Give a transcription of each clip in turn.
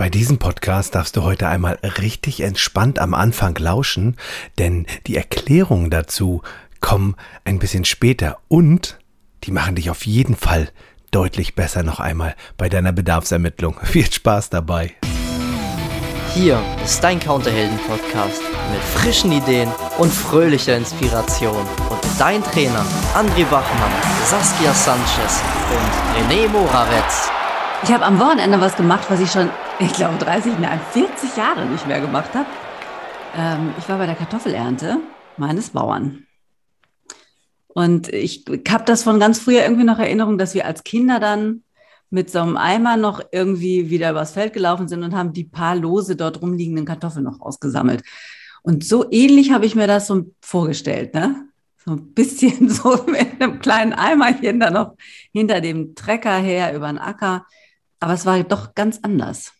Bei diesem Podcast darfst du heute einmal richtig entspannt am Anfang lauschen, denn die Erklärungen dazu kommen ein bisschen später und die machen dich auf jeden Fall deutlich besser noch einmal bei deiner Bedarfsermittlung. Viel Spaß dabei. Hier ist dein Counterhelden-Podcast mit frischen Ideen und fröhlicher Inspiration. Und mit deinen Trainern André Bachmann, Saskia Sanchez und René Moravetz. Ich habe am Wochenende was gemacht, was ich schon, ich glaube, 30, nein, 40 Jahre nicht mehr gemacht habe. Ähm, ich war bei der Kartoffelernte meines Bauern. Und ich habe das von ganz früher irgendwie noch Erinnerung, dass wir als Kinder dann mit so einem Eimer noch irgendwie wieder übers Feld gelaufen sind und haben die paar lose dort rumliegenden Kartoffeln noch ausgesammelt. Und so ähnlich habe ich mir das so vorgestellt, ne? So ein bisschen so mit einem kleinen Eimerchen da noch hinter dem Trecker her über den Acker. Aber es war doch ganz anders.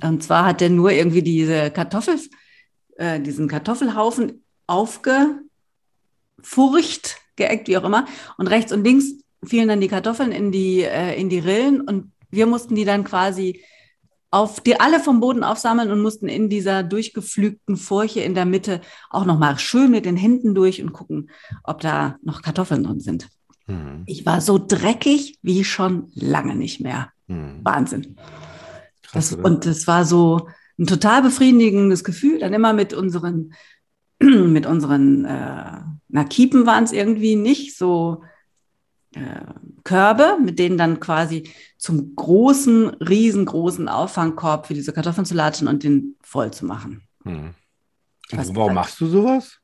Und zwar hat er nur irgendwie diese Kartoffel, äh, diesen Kartoffelhaufen aufgefurcht, geeckt, wie auch immer. Und rechts und links fielen dann die Kartoffeln in die, äh, in die Rillen und wir mussten die dann quasi auf die alle vom Boden aufsammeln und mussten in dieser durchgepflügten Furche in der Mitte auch nochmal schön mit den Händen durch und gucken, ob da noch Kartoffeln drin sind. Mhm. Ich war so dreckig wie schon lange nicht mehr. Mhm. Wahnsinn. Krass, das, und es war so ein total befriedigendes Gefühl, dann immer mit unseren, mit unseren, äh, na, Kiepen waren es irgendwie nicht, so äh, Körbe, mit denen dann quasi zum großen, riesengroßen Auffangkorb für diese Kartoffeln zu latschen und den voll zu machen. Hm. Warum machst du sowas?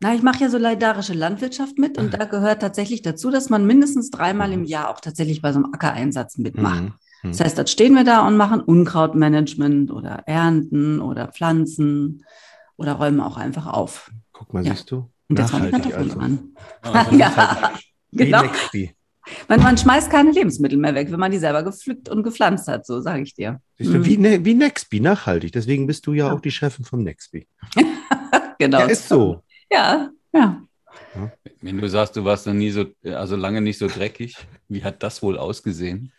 Na, ich mache ja solidarische Landwirtschaft mit und ah. da gehört tatsächlich dazu, dass man mindestens dreimal im mhm. Jahr auch tatsächlich bei so einem Ackereinsatz mitmacht. Mhm. Mhm. Das heißt, dort stehen wir da und machen Unkrautmanagement oder Ernten oder Pflanzen oder räumen auch einfach auf. Guck mal, ja. siehst du? Und jetzt fangen Kartoffeln also. an. Also ja. Genau. Man, man schmeißt keine Lebensmittel mehr weg, wenn man die selber gepflückt und gepflanzt hat, so sage ich dir. Siehst du, mhm. wie, ne, wie Nextby, nachhaltig. Deswegen bist du ja, ja. auch die Chefin vom Nextby. genau. Ja, ist so. Ja, ja. Wenn du sagst, du warst noch nie so, also lange nicht so dreckig, wie hat das wohl ausgesehen?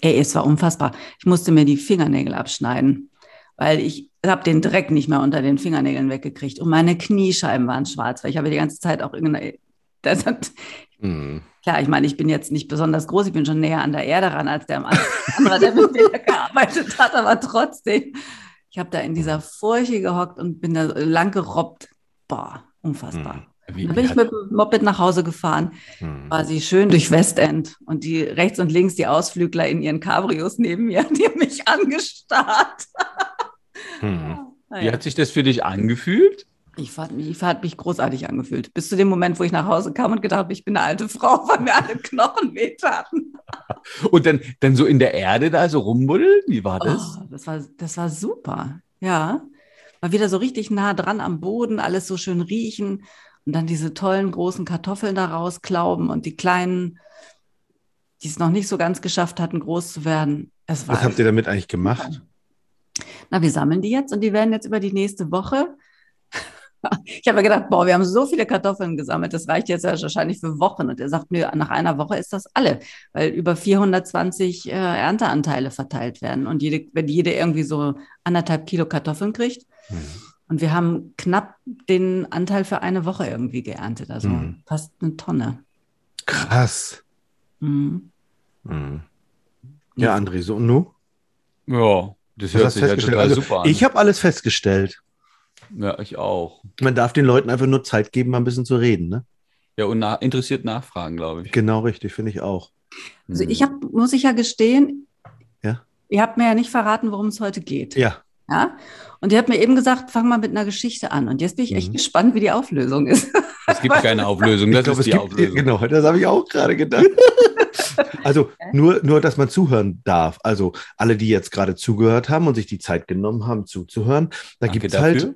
Ey, es war unfassbar. Ich musste mir die Fingernägel abschneiden, weil ich habe den Dreck nicht mehr unter den Fingernägeln weggekriegt. Und meine Kniescheiben waren schwarz, weil ich habe die ganze Zeit auch irgendeine. Das hat, Mhm. Klar, ich meine, ich bin jetzt nicht besonders groß, ich bin schon näher an der Erde ran als der andere, der mit mir gearbeitet hat, aber trotzdem, ich habe da in dieser Furche gehockt und bin da lang gerobbt. Boah, unfassbar. Mhm. Wie, dann bin ich mit dem Moped nach Hause gefahren, hm. quasi schön durch Westend und die rechts und links die Ausflügler in ihren Cabrios neben mir, die haben mich angestarrt. Hm. Wie hat sich das für dich angefühlt? Ich fand, ich hat mich großartig angefühlt. Bis zu dem Moment, wo ich nach Hause kam und gedacht habe, ich bin eine alte Frau, weil mir alle Knochen wehtaten. und dann, dann so in der Erde da so rumbuddeln? Wie war das? Oh, das, war, das war super. Ja. War wieder so richtig nah dran am Boden, alles so schön riechen und dann diese tollen großen Kartoffeln da rausklauben und die kleinen, die es noch nicht so ganz geschafft hatten, groß zu werden. Was habt ihr damit eigentlich gemacht? Na, wir sammeln die jetzt und die werden jetzt über die nächste Woche ich habe mir gedacht, boah, wir haben so viele Kartoffeln gesammelt, das reicht jetzt wahrscheinlich für Wochen. Und er sagt, nö, nach einer Woche ist das alle, weil über 420 äh, Ernteanteile verteilt werden. Und jede, wenn jede irgendwie so anderthalb Kilo Kartoffeln kriegt. Mhm. Und wir haben knapp den Anteil für eine Woche irgendwie geerntet, also mhm. fast eine Tonne. Krass. Mhm. Mhm. Ja, André, so und nu? Ja, das hört sich ja total also, super an. Ich habe alles festgestellt. Ja, ich auch. Man darf den Leuten einfach nur Zeit geben, mal ein bisschen zu reden, ne? Ja, und nach, interessiert nachfragen, glaube ich. Genau, richtig, finde ich auch. Also ich hab, muss ich ja gestehen, ja? ihr habt mir ja nicht verraten, worum es heute geht. Ja. Ja. Und ihr habt mir eben gesagt, fang mal mit einer Geschichte an. Und jetzt bin ich echt mhm. gespannt, wie die Auflösung ist. Es gibt keine Auflösung, das glaub, ist die gibt, Auflösung. Genau, das habe ich auch gerade gedacht. also nur, nur, dass man zuhören darf. Also alle, die jetzt gerade zugehört haben und sich die Zeit genommen haben, zuzuhören, da gibt es halt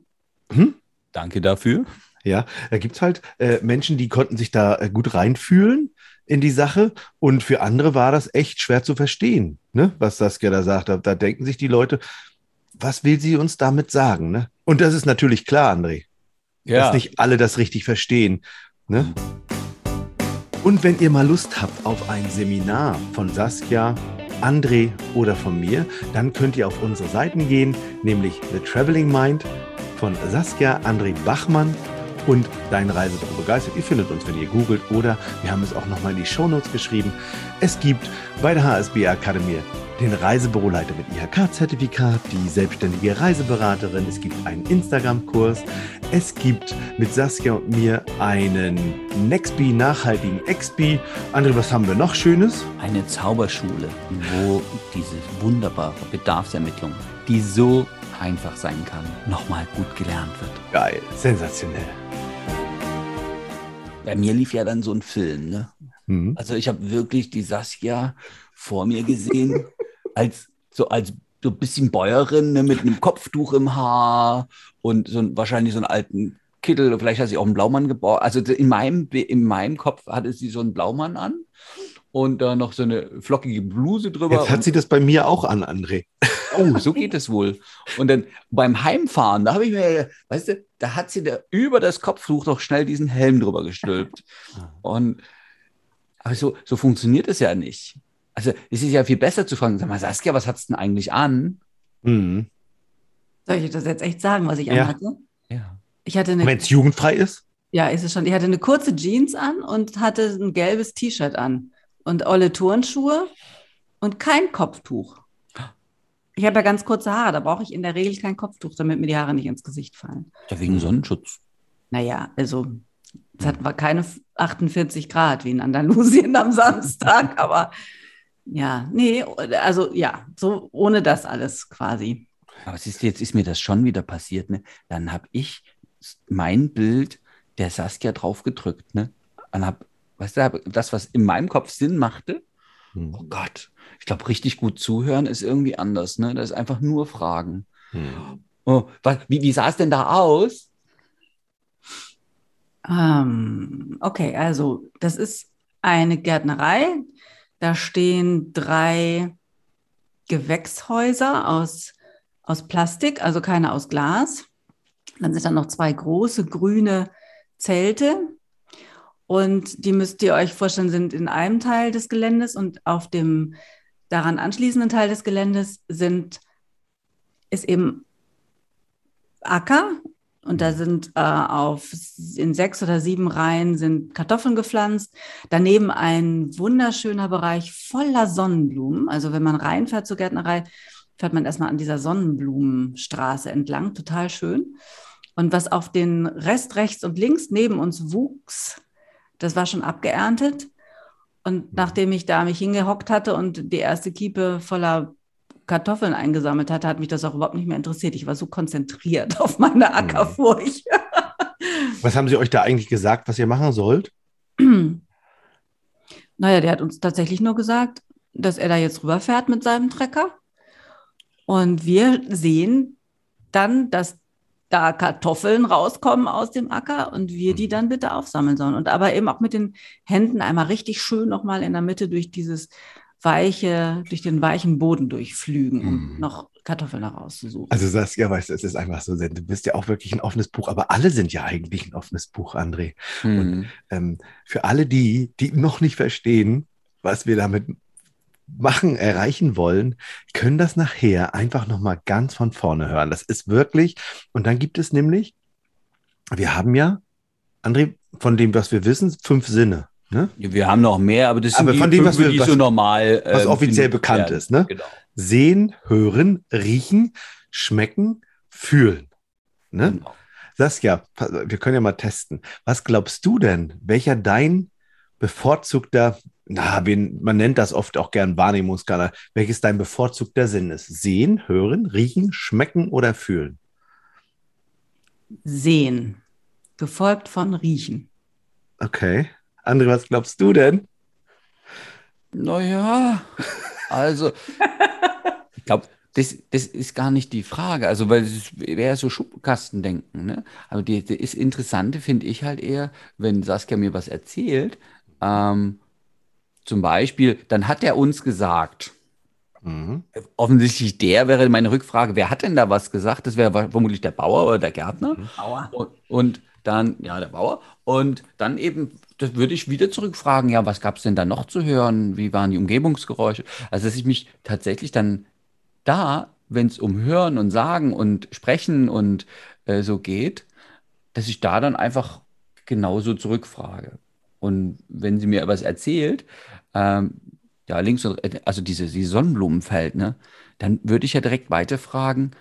hm? Danke dafür. Ja, da gibt es halt äh, Menschen, die konnten sich da äh, gut reinfühlen in die Sache und für andere war das echt schwer zu verstehen, ne? was Saskia da sagt. Da, da denken sich die Leute, was will sie uns damit sagen? Ne? Und das ist natürlich klar, André, ja. dass nicht alle das richtig verstehen. Ne? Und wenn ihr mal Lust habt auf ein Seminar von Saskia André oder von mir, dann könnt ihr auf unsere Seiten gehen, nämlich The Traveling Mind von Saskia André Bachmann und Dein Reisebüro begeistert. Ihr findet uns, wenn ihr googelt oder wir haben es auch nochmal in die Shownotes geschrieben. Es gibt bei der HSB Akademie den Reisebüroleiter mit IHK-Zertifikat, die selbstständige Reiseberaterin. Es gibt einen Instagram-Kurs. Es gibt mit Saskia und mir einen Nextbee, nachhaltigen Expi. André, was haben wir noch Schönes? Eine Zauberschule, wo diese wunderbare Bedarfsermittlung, die so einfach sein kann, nochmal gut gelernt wird. Geil, sensationell. Bei mir lief ja dann so ein Film, ne? Mhm. Also ich habe wirklich die Saskia vor mir gesehen, als so als so ein bisschen Bäuerin ne, mit einem Kopftuch im Haar und so ein, wahrscheinlich so einen alten Kittel. Vielleicht hat sie auch einen Blaumann gebaut. Also in meinem, in meinem Kopf hatte sie so einen Blaumann an und da noch so eine flockige Bluse drüber. Jetzt hat sie das bei mir auch an, André. Oh, so geht es wohl. Und dann beim Heimfahren, da habe ich mir, weißt du, da hat sie da über das Kopftuch noch schnell diesen Helm drüber gestülpt. Und aber so, so funktioniert es ja nicht. Also es ist ja viel besser zu fragen, sag mal, Saskia, was hat's denn eigentlich an? Mhm. Soll ich das jetzt echt sagen, was ich Ja. anhatte? Ja. Ich hatte eine, Wenn es jugendfrei ist? ja, ist es schon. Ich hatte eine kurze Jeans an und hatte ein gelbes T-Shirt an und olle Turnschuhe und kein Kopftuch. Ich habe ja ganz kurze Haare, da brauche ich in der Regel kein Kopftuch, damit mir die Haare nicht ins Gesicht fallen. Ja, wegen Sonnenschutz. Naja, also es hat war keine 48 Grad wie in Andalusien am Samstag, aber ja, nee, also ja, so ohne das alles quasi. Aber siehst du, jetzt ist mir das schon wieder passiert. Ne? Dann habe ich mein Bild der Saskia drauf gedrückt. Ne? Und hab, weißt du, hab das, was in meinem Kopf Sinn machte, Mhm. Oh Gott, ich glaube, richtig gut zuhören ist irgendwie anders. Ne? Das ist einfach nur Fragen. Mhm. Oh, was, wie, wie sah es denn da aus? Ähm, okay, also das ist eine Gärtnerei. Da stehen drei Gewächshäuser aus, aus Plastik, also keine aus Glas. Dann sind da noch zwei große grüne Zelte. Und die müsst ihr euch vorstellen, sind in einem Teil des Geländes und auf dem daran anschließenden Teil des Geländes sind, ist eben Acker und da sind äh, auf in sechs oder sieben Reihen sind Kartoffeln gepflanzt. Daneben ein wunderschöner Bereich voller Sonnenblumen. Also wenn man reinfährt zur Gärtnerei, fährt man erstmal an dieser Sonnenblumenstraße entlang. Total schön. Und was auf den Rest rechts und links neben uns wuchs, das war schon abgeerntet. Und nachdem ich da mich hingehockt hatte und die erste Kiepe voller Kartoffeln eingesammelt hatte, hat mich das auch überhaupt nicht mehr interessiert. Ich war so konzentriert auf meine Ackerfurcht. Was haben sie euch da eigentlich gesagt, was ihr machen sollt? naja, der hat uns tatsächlich nur gesagt, dass er da jetzt rüberfährt mit seinem Trecker. Und wir sehen dann, dass da Kartoffeln rauskommen aus dem Acker und wir die dann bitte aufsammeln sollen. Und aber eben auch mit den Händen einmal richtig schön nochmal in der Mitte durch dieses weiche, durch den weichen Boden durchflügen, um Mhm. noch Kartoffeln da rauszusuchen. Also Saskia, weißt du, es ist einfach so, du bist ja auch wirklich ein offenes Buch, aber alle sind ja eigentlich ein offenes Buch, André. Hm. Ähm, für alle die, die noch nicht verstehen, was wir damit machen, erreichen wollen, können das nachher einfach nochmal ganz von vorne hören. Das ist wirklich, und dann gibt es nämlich, wir haben ja, André, von dem, was wir wissen, fünf Sinne, ne? Wir haben noch mehr, aber das sind Aber die von dem, was wir- die was- so normal. was ähm, offiziell bekannt werden. ist, ne? Genau. Sehen, hören, riechen, schmecken, fühlen. Ne? genau. Saskia, pass- wir können ja mal testen. Was glaubst du denn, welcher dein bevorzugter, na, wen, man nennt das oft auch gern Wahrnehmungsskala, welches dein bevorzugter Sinn ist? Sehen, hören, riechen, schmecken oder fühlen? Sehen, gefolgt von Riechen. Okay. André, was glaubst du denn? Naja, also, ich glaube, das, das ist gar nicht die Frage. Also, weil es wäre so Schubkastendenken, ne? Aber die, die ist Interessante finde ich halt eher, wenn Saskia mir was erzählt, ähm, zum Beispiel, dann hat er uns gesagt, Mhm. offensichtlich der wäre meine Rückfrage, wer hat denn da was gesagt? Das wäre vermutlich der Bauer oder der Gärtner. Aua. Und, und dann, ja, der Bauer. Und dann eben das würde ich wieder zurückfragen, ja, was gab es denn da noch zu hören? Wie waren die Umgebungsgeräusche? Also, dass ich mich tatsächlich dann da, wenn es um Hören und Sagen und Sprechen und äh, so geht, dass ich da dann einfach genauso zurückfrage. Und wenn sie mir etwas erzählt, ähm, ja, links und also diese, die Sonnenblumenfeld, ne, dann würde ich ja direkt weiterfragen,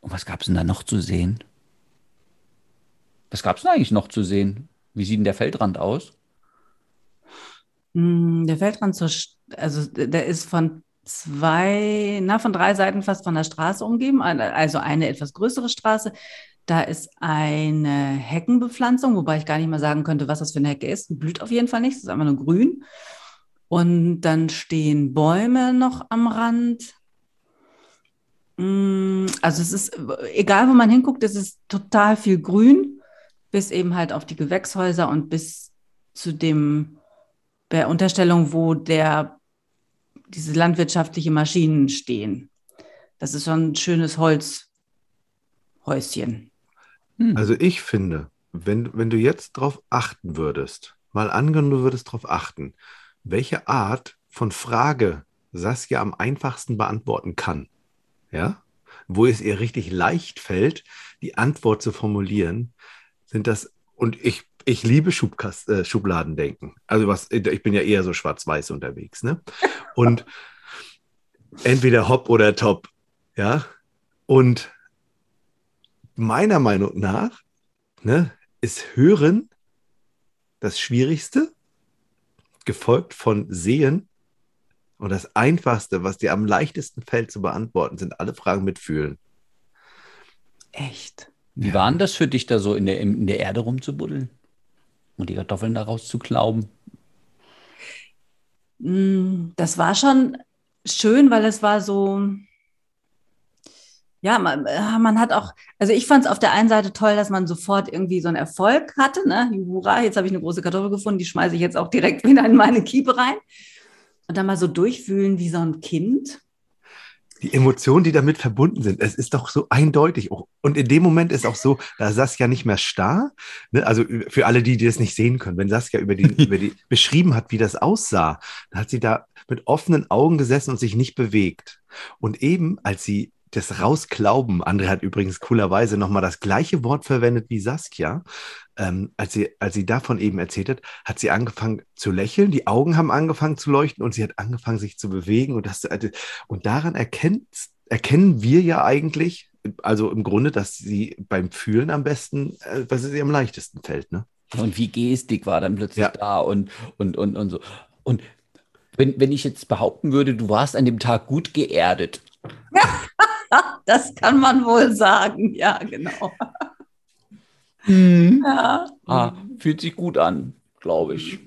und was gab es denn da noch zu sehen? Was gab es denn eigentlich noch zu sehen? Wie sieht denn der Feldrand aus? Mm, Der Feldrand zur, also der ist von zwei, na, von drei Seiten fast von der Straße umgeben, also eine etwas größere Straße. Da ist eine Heckenbepflanzung, wobei ich gar nicht mal sagen könnte, was das für eine Hecke ist. Blüht auf jeden Fall nicht, es ist einfach nur grün. Und dann stehen Bäume noch am Rand. Mm, Also es ist, egal wo man hinguckt, es ist total viel Grün, bis eben halt auf die Gewächshäuser und bis zu dem, der Unterstellung, wo der, diese landwirtschaftliche Maschinen stehen. Das ist schon ein schönes Holzhäuschen. Hm. Also ich finde, wenn, wenn du jetzt drauf achten würdest, mal angenommen, du würdest drauf achten, welche Art von Frage Saskia am einfachsten beantworten kann, ja, wo es ihr richtig leicht fällt, die Antwort zu formulieren, sind das, und ich, ich liebe Schubkast, äh, Schubladendenken. Also was, ich bin ja eher so schwarz-weiß unterwegs, ne? Und entweder hopp oder top, ja. Und meiner Meinung nach ne, ist Hören das Schwierigste, gefolgt von Sehen. Und das Einfachste, was dir am leichtesten fällt zu beantworten, sind alle Fragen mit Fühlen. Echt. Wie Ja. war denn das für dich, da so in der, in der Erde rumzubuddeln? Und die Kartoffeln daraus zu klauben? Mm, Das war schon schön, weil es war so, ja, man, äh, man hat auch, also ich fand es auf der einen Seite toll, dass man sofort irgendwie so einen Erfolg hatte, ne? Hurra, jetzt habe ich eine große Kartoffel gefunden, die schmeiße ich jetzt auch direkt wieder in meine Kiepe rein. Und dann mal so durchfühlen wie so ein Kind. Die Emotionen, die damit verbunden sind, es ist doch so eindeutig. Und in dem Moment ist auch so, da Saskia nicht mehr starr. Ne? Also für alle, die, die das nicht sehen können, wenn Saskia über die, über die beschrieben hat, wie das aussah, dann hat sie da mit offenen Augen gesessen und sich nicht bewegt. Und eben, als sie das Rausklauben, André hat übrigens coolerweise nochmal das gleiche Wort verwendet wie Saskia, ähm, als, sie, als sie davon eben erzählt hat, hat sie angefangen zu lächeln, die Augen haben angefangen zu leuchten und sie hat angefangen, sich zu bewegen. Und, das, also, und daran erkennt, erkennen wir ja eigentlich, also im Grunde, dass sie beim Fühlen am besten, äh, was es ihr am leichtesten fällt. Ne? Und wie Gestik war dann plötzlich Ja. da und, und, und, und so. Und wenn, wenn ich jetzt behaupten würde, du warst an dem Tag gut geerdet, Das kann man wohl sagen, ja, genau. Ja. ah, fühlt sich gut an, glaube ich.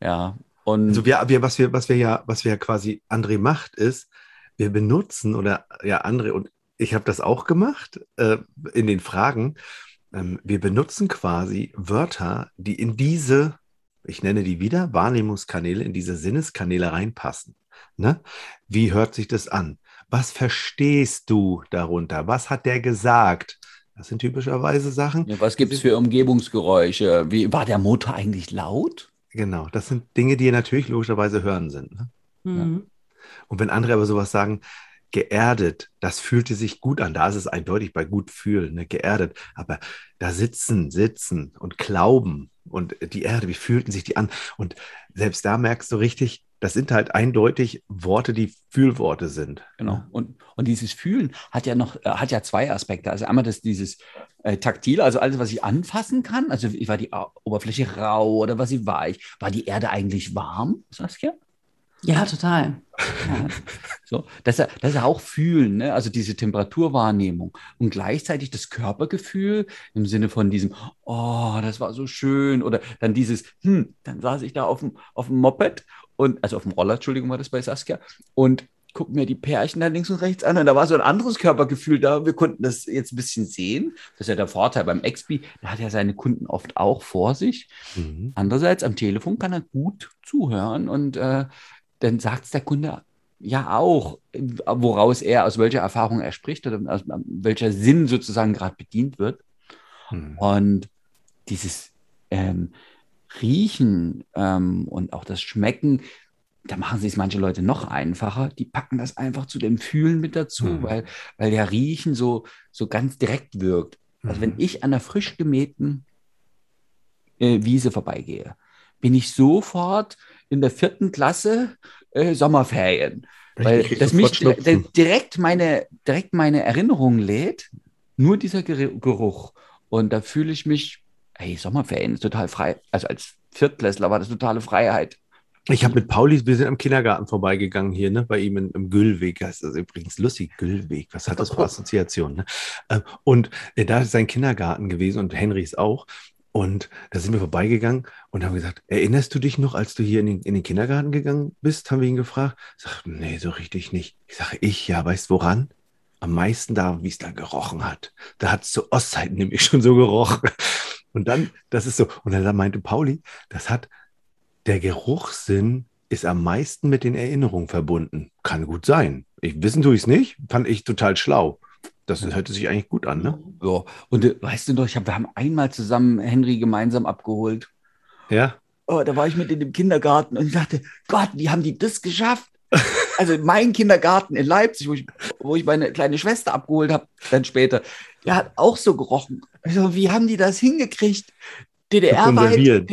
Ja, und Also wir, wir, was wir, was wir ja, was wir ja quasi André macht, ist, wir benutzen oder ja, André und ich habe das auch gemacht äh, in den Fragen. Ähm, wir benutzen quasi Wörter, die in diese, ich nenne die wieder, Wahrnehmungskanäle, in diese Sinneskanäle reinpassen. Ne? Wie hört sich das an? Was verstehst du darunter? Was hat der gesagt? Das sind typischerweise Sachen. ja, was gibt es für Umgebungsgeräusche? Wie war der Motor eigentlich laut? Genau, das sind Dinge, die natürlich logischerweise hören sind. Ne? Mhm. Und wenn andere aber sowas sagen, geerdet, das fühlte sich gut an, da ist es eindeutig bei gut fühlen, ne? geerdet, aber da sitzen, sitzen und glauben und die Erde, wie fühlten sich die an? Und selbst da merkst du richtig, das sind halt eindeutig Worte, die Fühlworte sind. Genau. Und, und dieses Fühlen hat ja noch, äh, hat ja zwei Aspekte. Also einmal das, dieses äh, Taktil, also alles, was ich anfassen kann. Also war die Oberfläche rau oder war sie weich? War die Erde eigentlich warm, Saskia? Ja, total. Ja. So, das, ist- das ist auch Fühlen, ne? also diese Temperaturwahrnehmung und gleichzeitig das Körpergefühl im Sinne von diesem, oh, das war so schön oder dann dieses, hm, dann saß ich da auf dem, auf dem Moped und, also auf dem Roller, Entschuldigung, war das bei Saskia und guck mir die Pärchen da links und rechts an und da war so ein anderes Körpergefühl da. Wir konnten das jetzt ein bisschen sehen. Das ist ja der Vorteil beim XP, da hat er seine Kunden oft auch vor sich. Mhm. Andererseits am Telefon kann er gut zuhören und äh, dann sagt es der Kunde ja auch, woraus er, aus welcher Erfahrung er spricht oder aus welcher Sinn sozusagen gerade bedient wird. Mhm. Und dieses, ähm, Riechen ähm, und auch das Schmecken, da machen sich manche Leute noch einfacher. Die packen das einfach zu dem Fühlen mit dazu, Mhm. weil, weil der Riechen so, so ganz direkt wirkt. Also wenn Mhm. ich an einer frisch gemähten äh, Wiese vorbeigehe, bin ich sofort in der vierten Klasse äh, Sommerferien. Weil krieg das mich direkt meine, direkt meine Erinnerung lädt, nur dieser Ger- Geruch. Und da fühle ich mich, hey, Sommerferien ist total frei. Also als Viertklässler war das totale Freiheit. Ich habe mit Pauli, wir sind am Kindergarten vorbeigegangen hier, ne, bei ihm in, im Güllweg. Das ist übrigens lustig, Güllweg. Was hat das für Assoziationen? Ne? Ähm, Und äh, da ist sein Kindergarten gewesen und Henrys auch. Und da sind wir vorbeigegangen und haben gesagt, erinnerst du dich noch, als du hier in den, in den Kindergarten gegangen bist? Haben wir ihn gefragt. Sagt, nee, so richtig nicht. Ich sage, ich, ja, weißt woran? Am meisten da, wie es da gerochen hat. Da hat es zu Ostzeiten nämlich schon so gerochen. Und dann, das ist so, und dann meinte Pauli, das hat der Geruchssinn ist am meisten mit den Erinnerungen verbunden. Kann gut sein. Ich, wissen tue ich es nicht. Fand ich total schlau. Das hört sich eigentlich gut an, ne? Ja. Und äh, weißt du noch, ich hab, wir haben einmal zusammen Henry gemeinsam abgeholt. Ja. Oh, da war ich mit in dem Kindergarten und ich dachte, Gott, wie haben die das geschafft? Also mein Kindergarten in Leipzig, wo ich, wo ich meine kleine Schwester abgeholt habe, dann später, der hat auch so gerochen. Also, wie haben die das hingekriegt? DDR konserviert.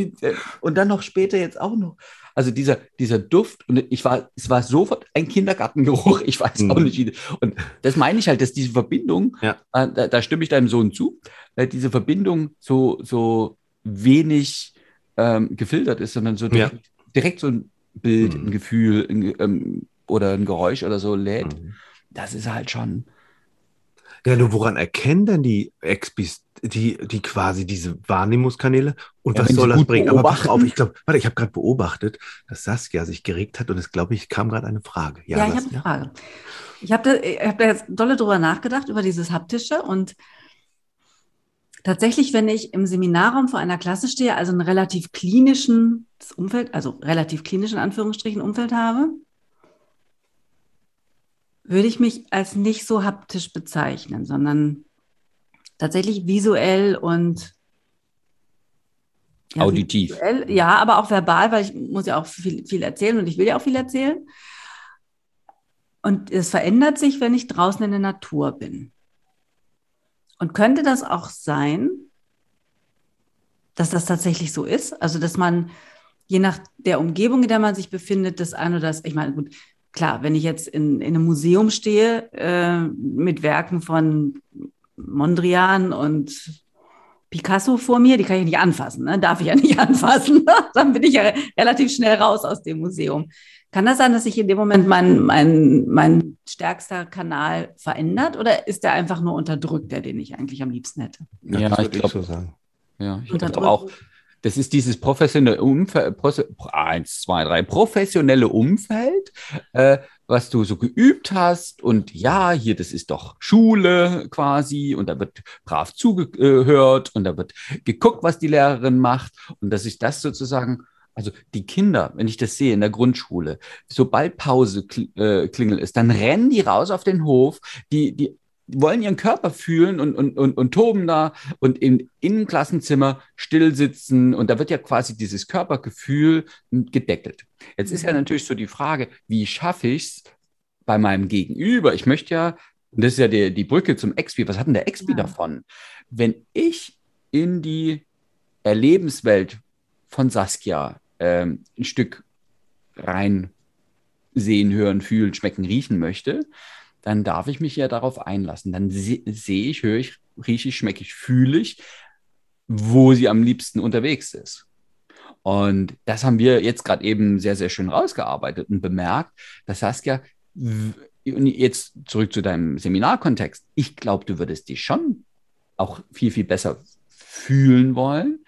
und dann noch später jetzt auch noch. Also dieser, dieser Duft, und ich war, es war sofort ein Kindergartengeruch, ich weiß auch Mhm. nicht. Wie, und das meine ich halt, dass diese Verbindung, Ja. äh, da, da stimme ich deinem Sohn zu, äh, diese Verbindung so, so wenig ähm, gefiltert ist, sondern so Ja. direkt, direkt so ein Bild, Mhm. ein Gefühl ein, ähm, oder ein Geräusch oder so lädt. Mhm. Das ist halt schon. Ja, nur woran erkennen denn die Expis, die, die quasi diese Wahrnehmungskanäle und Ja, was soll das bringen? Aber pass beobachten. auf, ich glaube, warte, ich habe gerade beobachtet, dass Saskia sich geregt hat und es, glaube ich, kam gerade eine Frage. Ja, ich habe eine? Frage. Ich habe da, ich hab da jetzt dolle drüber nachgedacht, über dieses Haptische. Und tatsächlich, wenn ich im Seminarraum vor einer Klasse stehe, also ein relativ klinischen Umfeld, also relativ klinischen Anführungsstrichen Umfeld habe, würde ich mich als nicht so haptisch bezeichnen, sondern tatsächlich visuell und ja, Auditiv. Visuell, ja, aber auch verbal, weil ich muss ja auch viel, viel erzählen und ich will ja auch viel erzählen. Und es verändert sich, wenn ich draußen in der Natur bin. Und könnte das auch sein, dass das tatsächlich so ist? Also, dass man je nach der Umgebung, in der man sich befindet, das eine oder das, ich meine, gut, klar, wenn ich jetzt in, in einem Museum stehe äh, mit Werken von Mondrian und Picasso vor mir, die kann ich nicht anfassen, ne? darf ich ja nicht anfassen. Dann bin ich ja relativ schnell raus aus dem Museum. Kann das sein, dass sich in dem Moment mein, mein, mein stärkster Kanal verändert oder ist der einfach nur unterdrückt, der den ich eigentlich am liebsten hätte? Ja, das ich glaube so sagen. Ja, ich Unterdrückt. glaube auch, das ist dieses professionelle Umfeld, eins, zwei, drei, professionelle Umfeld, äh, was du so geübt hast. Und ja, hier, das ist doch Schule quasi. Und da wird brav zugehört und da wird geguckt, was die Lehrerin macht. Und dass ich das sozusagen, also die Kinder, wenn ich das sehe in der Grundschule, sobald Pause äh, klingel ist, dann rennen die raus auf den Hof, die die wollen ihren Körper fühlen und, und, und, und toben da und im Innenklassenzimmer still sitzen. Und da wird ja quasi dieses Körpergefühl gedeckelt. Jetzt ist ja natürlich so die Frage, wie schaffe ich es bei meinem Gegenüber? Ich möchte ja, und das ist ja die, die Brücke zum Expi, was hat denn der Expi Ja. davon? Wenn ich in die Erlebenswelt von Saskia ähm, ein Stück rein sehen, hören, fühlen, schmecken, riechen möchte, dann darf ich mich ja darauf einlassen. Dann se sehe ich, höre ich, rieche ich, schmecke ich, fühle ich, wo sie am liebsten unterwegs ist. Und das haben wir jetzt gerade eben sehr, sehr schön rausgearbeitet und bemerkt, Saskia, w- und jetzt zurück zu deinem Seminarkontext, ich glaube, du würdest dich schon auch viel, viel besser fühlen wollen.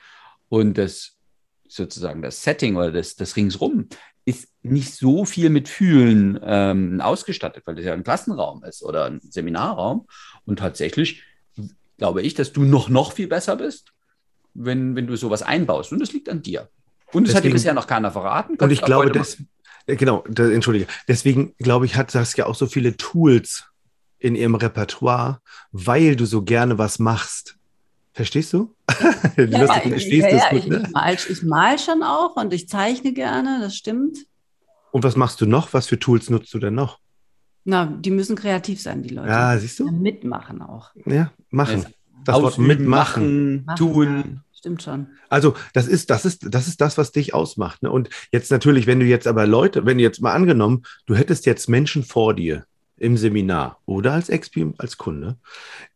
Und das sozusagen das Setting oder das, das Ringsrum nicht so viel mit Fühlen ähm, ausgestattet, weil das ja ein Klassenraum ist oder ein Seminarraum. Und tatsächlich glaube ich, dass du noch, noch viel besser bist, wenn, wenn du sowas einbaust. Und das liegt an dir. Und das hat dir bisher noch keiner verraten. Und ich du glaube, das, äh, genau, da, entschuldige. Deswegen glaube ich, hat Saskia auch so viele Tools in ihrem Repertoire, weil du so gerne was machst. Verstehst du? du ja, ja, verstehst ja, ja, gut, ne? ich, mal, ich mal schon auch und ich zeichne gerne, das stimmt. Und was machst du noch? Was für Tools nutzt du denn noch? Na, die müssen kreativ sein, die Leute. Ja, siehst du? mitmachen auch. Ja, machen. Das Wort mitmachen, machen, tun. Stimmt schon. Also, das ist, das ist, das ist das, was dich ausmacht. Ne? Und jetzt natürlich, wenn du jetzt aber Leute, wenn du jetzt mal angenommen, du hättest jetzt Menschen vor dir im Seminar oder als Expi, als Kunde,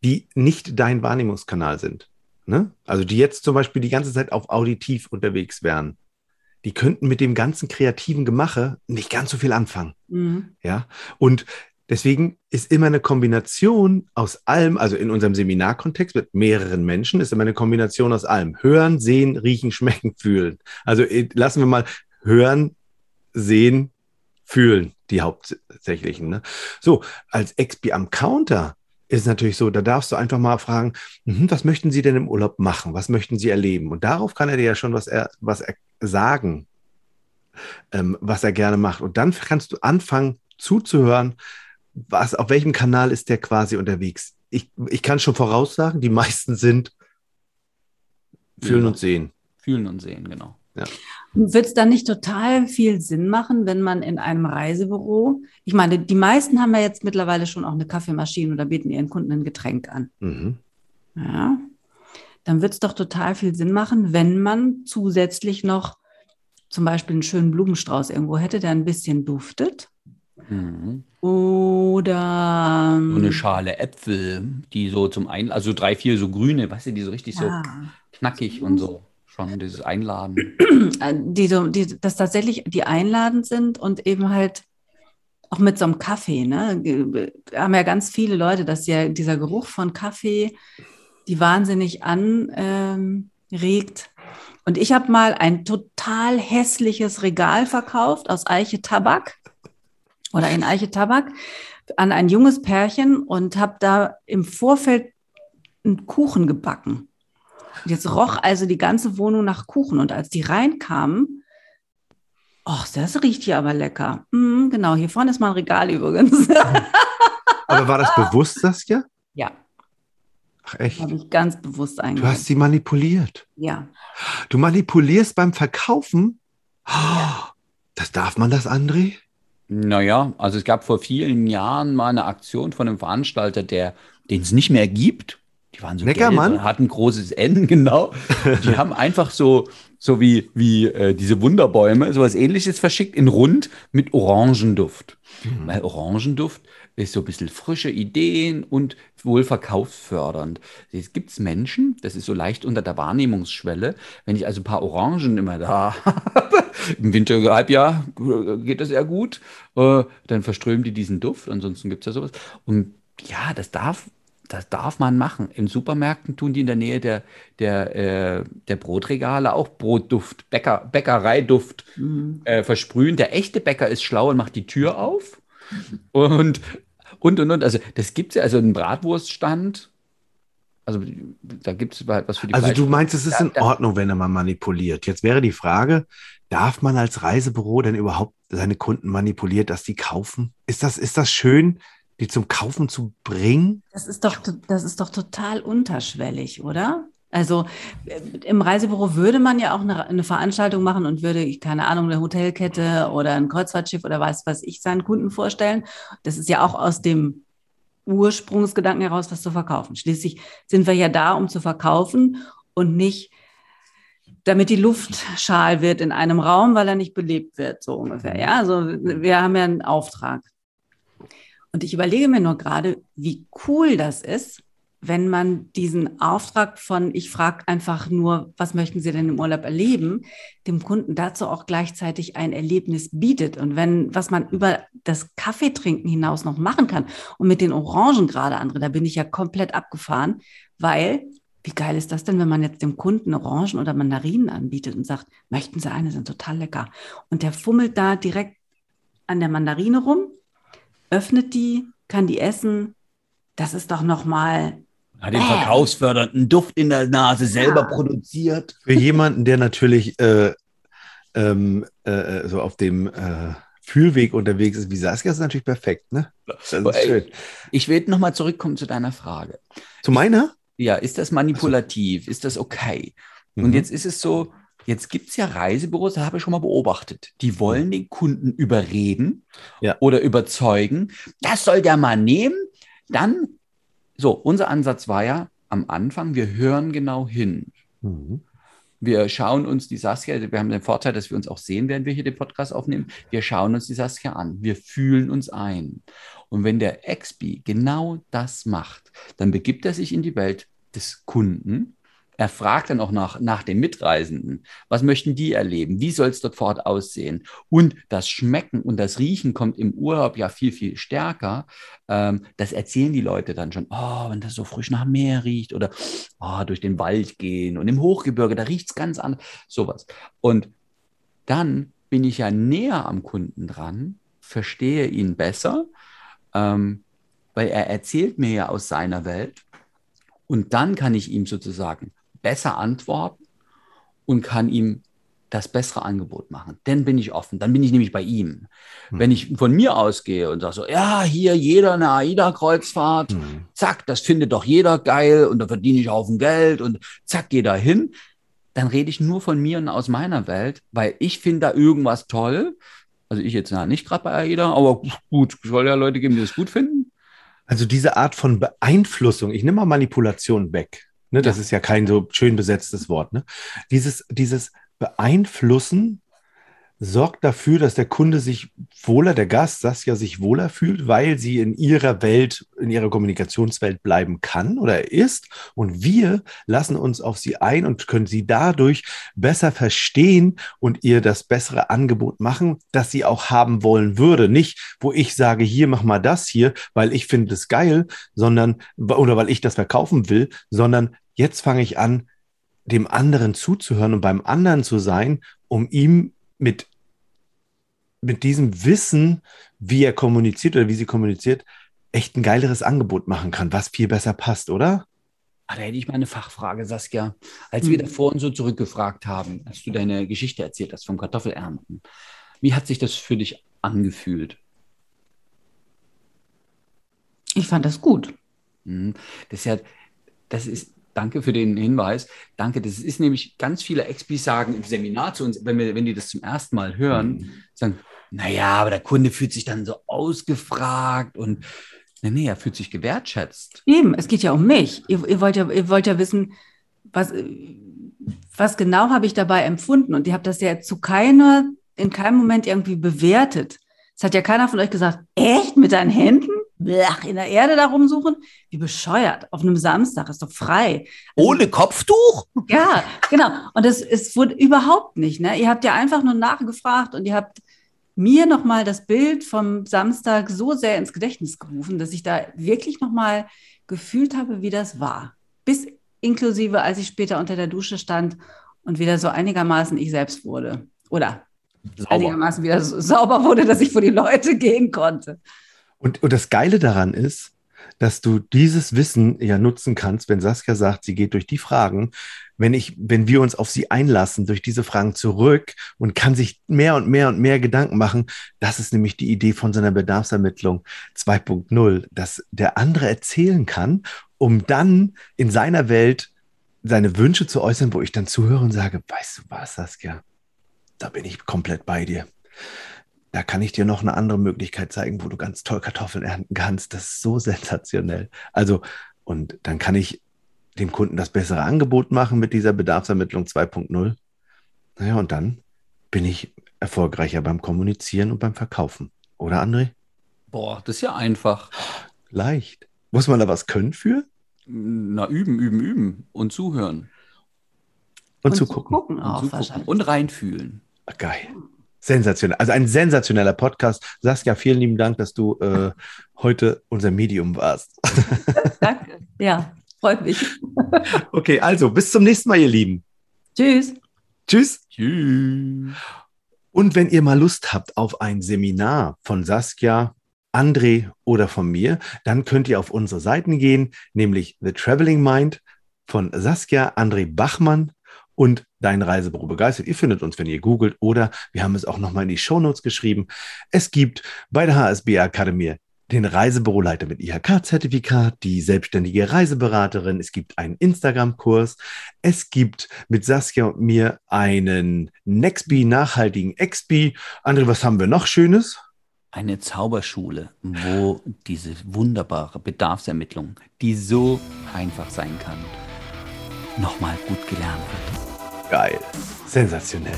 die nicht dein Wahrnehmungskanal sind. Ne? Also die jetzt zum Beispiel die ganze Zeit auf Auditiv unterwegs wären. Die könnten mit dem ganzen kreativen Gemache nicht ganz so viel anfangen. Mhm. Ja. Und deswegen ist immer eine Kombination aus allem, also in unserem Seminarkontext mit mehreren Menschen, ist immer eine Kombination aus allem. Hören, sehen, riechen, schmecken, fühlen. Also äh, lassen wir mal hören, sehen, fühlen, die hauptsächlichen. Ne? So, als Expi am Counter ist natürlich so, da darfst du einfach mal fragen, hm, was möchten Sie denn im Urlaub machen? Was möchten Sie erleben? Und darauf kann er dir ja schon was, er, was er sagen, ähm, was er gerne macht. Und dann kannst du anfangen zuzuhören, was, auf welchem Kanal ist der quasi unterwegs. Ich, ich kann schon voraussagen, die meisten sind fühlen ja. und sehen. Fühlen und sehen, genau. Ja. Wird es dann nicht total viel Sinn machen, wenn man in einem Reisebüro, ich meine, die meisten haben ja jetzt mittlerweile schon auch eine Kaffeemaschine oder bieten ihren Kunden ein Getränk an. Mhm. Ja, dann wird es doch total viel Sinn machen, wenn man zusätzlich noch zum Beispiel einen schönen Blumenstrauß irgendwo hätte, der ein bisschen duftet. Mhm. Oder so eine Schale Äpfel, die so zum Ein, also drei, vier so grüne, weißt du, die so richtig ja. so knackig und so schon, dieses Einladen. Äh, die, die, dass tatsächlich die einladend sind und eben halt auch mit so einem Kaffee, ne? Haben ja ganz viele Leute, dass ja dieser Geruch von Kaffee die wahnsinnig anregt. Ähm, und ich habe mal ein total hässliches Regal verkauft aus Eiche Tabak oder in Eiche Tabak an ein junges Pärchen und habe da im Vorfeld einen Kuchen gebacken. Jetzt roch also die ganze Wohnung nach Kuchen. Und als die reinkamen, ach, das riecht hier aber lecker. Mm, genau, hier vorne ist mal ein Regal übrigens. aber war das bewusst, Saskia? Ja. Ach echt? Habe ich ganz bewusst eingegangen. Du hast sie manipuliert. Ja. Du manipulierst beim Verkaufen? Ja. Das darf man das, André? Naja, also es gab vor vielen Jahren mal eine Aktion von einem Veranstalter, der den es nicht mehr gibt. Die waren so Neckermann? gelb, hatten großes N, genau. Die haben einfach so, so wie, wie äh, diese Wunderbäume, sowas ähnliches verschickt in rund mit Orangenduft. Mhm. Weil Orangenduft ist so ein bisschen frische Ideen und wohl verkaufsfördernd. Jetzt gibt es Menschen, das ist so leicht unter der Wahrnehmungsschwelle, wenn ich also ein paar Orangen immer da habe, im Winterhalbjahr geht das eher gut, äh, dann verströmen die diesen Duft, ansonsten gibt es ja sowas. Und ja, das darf das darf man machen. In Supermärkten tun die in der Nähe der, der, äh, der Brotregale auch Brotduft, Bäcker, Bäckereiduft mhm. äh, versprühen. Der echte Bäcker ist schlau und macht die Tür auf. Und, und, und, und. Also, das gibt es ja, also einen Bratwurststand. Also, da gibt es halt was für die Also, du meinst, es ist in Ordnung, wenn er mal manipuliert. Jetzt wäre die Frage, darf man als Reisebüro denn überhaupt seine Kunden manipulieren, dass die kaufen? Ist das, ist das schön? Die zum Kaufen zu bringen? Das ist doch, das ist doch total unterschwellig, oder? Also äh, im Reisebüro würde man ja auch eine, eine, Veranstaltung machen und würde, keine Ahnung, eine Hotelkette oder ein Kreuzfahrtschiff oder was, was ich seinen Kunden vorstellen. Das ist ja auch aus dem Ursprungsgedanken heraus, was zu verkaufen. Schließlich sind wir ja da, um zu verkaufen und nicht, damit die Luft schal wird in einem Raum, weil er nicht belebt wird, so ungefähr. Ja, also wir haben ja einen Auftrag. Und ich überlege mir nur gerade, wie cool das ist, wenn man diesen Auftrag von, ich frage einfach nur, was möchten Sie denn im Urlaub erleben, dem Kunden dazu auch gleichzeitig ein Erlebnis bietet. Und wenn, was man über das Kaffeetrinken hinaus noch machen kann und mit den Orangen gerade andere, da bin ich ja komplett abgefahren, weil wie geil ist das denn, wenn man jetzt dem Kunden Orangen oder Mandarinen anbietet und sagt, möchten Sie eine, sind total lecker. Und der fummelt da direkt an der Mandarine rum öffnet die, kann die essen. Das ist doch nochmal. Hat den verkaufsfördernden Duft in der Nase selber ja. produziert. Für jemanden, der natürlich äh, ähm, äh, so auf dem äh, Fühlweg unterwegs ist wie Saskia, ist natürlich perfekt, ne? Das ist schön. Ich will nochmal zurückkommen zu deiner Frage. Zu meiner? ja, ist das manipulativ? Ist das okay? Und Mhm. jetzt ist es so, jetzt gibt es ja Reisebüros, das habe ich schon mal beobachtet. Die wollen den Kunden überreden Ja. oder überzeugen. Das soll der mal nehmen. Dann, so, unser Ansatz war ja am Anfang, wir hören genau hin. Mhm. Wir schauen uns die Saskia, wir haben den Vorteil, dass wir uns auch sehen, während wir hier den Podcast aufnehmen. Wir schauen uns die Saskia an. Wir fühlen uns ein. Und wenn der Expi genau das macht, dann begibt er sich in die Welt des Kunden. Er fragt dann auch nach, nach den Mitreisenden. Was möchten die erleben? Wie soll es dort vor Ort aussehen? Und das Schmecken und das Riechen kommt im Urlaub ja viel, viel stärker. Ähm, das erzählen die Leute dann schon. Oh, wenn das so frisch nach Meer riecht oder oh, durch den Wald gehen und im Hochgebirge, da riecht es ganz anders. Sowas. Und dann bin ich ja näher am Kunden dran, verstehe ihn besser, ähm, weil er erzählt mir ja aus seiner Welt. Und dann kann ich ihm sozusagen besser antworten und kann ihm das bessere Angebot machen. Dann bin ich offen, dann bin ich nämlich bei ihm. Hm. Wenn ich von mir ausgehe und sage so, ja, hier jeder eine AIDA-Kreuzfahrt, Mhm. zack, das findet doch jeder geil und da verdiene ich Haufen Geld und zack, geh da hin, dann rede ich nur von mir und aus meiner Welt, weil ich finde da irgendwas toll. Also ich jetzt na, nicht gerade bei AIDA, aber gut, es soll ja Leute geben, die das gut finden. Also diese Art von Beeinflussung, ich nehme mal Manipulation weg. Ne, das Ja. ist ja kein so schön besetztes Wort. Ne? Dieses, dieses Beeinflussen sorgt dafür, dass der Kunde sich wohler, der Gast, Saskia, sich wohler fühlt, weil sie in ihrer Welt, in ihrer Kommunikationswelt bleiben kann oder ist. Und wir lassen uns auf sie ein und können sie dadurch besser verstehen und ihr das bessere Angebot machen, das sie auch haben wollen würde. Nicht, wo ich sage, hier mach mal das hier, weil ich finde es geil, sondern, oder weil ich das verkaufen will, sondern jetzt fange ich an, dem anderen zuzuhören und beim anderen zu sein, um ihm mit, mit diesem Wissen, wie er kommuniziert oder wie sie kommuniziert, echt ein geileres Angebot machen kann, was viel besser passt, oder? Ah, da hätte ich mal eine Fachfrage, Saskia. Als wir Hm. davor so zurückgefragt haben, als du deine Geschichte erzählt hast vom Kartoffelernten, wie hat sich das für dich angefühlt? Ich fand das gut. Mhm. Das ist ja, das ist, danke für den Hinweis. Danke, das ist nämlich, ganz viele Expis sagen im Seminar zu uns, wenn, wir, wenn die das zum ersten Mal hören, sagen, naja, aber der Kunde fühlt sich dann so ausgefragt und nee, nee, er fühlt sich gewertschätzt. Eben, es geht ja um mich. Ihr, ihr, wollt, ja, ihr wollt ja wissen, was, was genau habe ich dabei empfunden. Und ihr habt das ja zu keiner, in keinem Moment irgendwie bewertet. Es hat ja keiner von euch gesagt, echt mit deinen Händen? Blach, in der Erde da rumsuchen? Wie bescheuert. Auf einem Samstag ist doch frei. Ohne Kopftuch? Ja, genau. Und es, es wurde überhaupt nicht. Ne? Ihr habt ja einfach nur nachgefragt und ihr habt mir nochmal das Bild vom Samstag so sehr ins Gedächtnis gerufen, dass ich da wirklich nochmal gefühlt habe, wie das war. Bis inklusive, als ich später unter der Dusche stand und wieder so einigermaßen ich selbst wurde. Oder Sauber. einigermaßen wieder so sauber wurde, dass ich vor die Leute gehen konnte. Und, und das Geile daran ist, dass du dieses Wissen ja nutzen kannst, wenn Saskia sagt, sie geht durch die Fragen, wenn ich, wenn wir uns auf sie einlassen, durch diese Fragen zurück und kann sich mehr und mehr und mehr Gedanken machen. Das ist nämlich die Idee von seiner Bedarfsermittlung 2.0, dass der andere erzählen kann, um dann in seiner Welt seine Wünsche zu äußern, wo ich dann zuhöre und sage, weißt du was, Saskia, da bin ich komplett bei dir da kann ich dir noch eine andere Möglichkeit zeigen, wo du ganz toll Kartoffeln ernten kannst. Das ist so sensationell. Also, und dann kann ich dem Kunden das bessere Angebot machen mit dieser Bedarfsermittlung 2.0. Naja, und dann bin ich erfolgreicher beim Kommunizieren und beim Verkaufen. Oder, André? Boah, das ist ja einfach. Leicht. Muss man da was können für? Na, üben, üben, üben und zuhören. Und, Und zugucken. Gucken Und, auch zugucken. wahrscheinlich. und reinfühlen. Ah, Geil. Sensationell. Also ein sensationeller Podcast. Saskia, vielen lieben Dank, dass du äh, heute unser Medium warst. Danke. Ja, freut mich. Okay, also bis zum nächsten Mal, ihr Lieben. Tschüss. Tschüss. Tschüss. Und wenn ihr mal Lust habt auf ein Seminar von Saskia, André oder von mir, dann könnt ihr auf unsere Seiten gehen, nämlich The Traveling Mind von Saskia, André Bachmann und Dein Reisebüro begeistert. Ihr findet uns, wenn ihr googelt oder wir haben es auch nochmal in die Shownotes geschrieben. Es gibt bei der HSB Akademie den Reisebüroleiter mit IHK-Zertifikat, die selbstständige Reiseberaterin. Es gibt einen Instagram-Kurs. Es gibt mit Saskia und mir einen Nextbee nachhaltigen Expi. André, was haben wir noch Schönes? Eine Zauberschule, wo diese wunderbare Bedarfsermittlung, die so einfach sein kann, nochmal gut gelernt wird. Geil. Sensationell.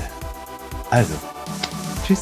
Also, tschüss.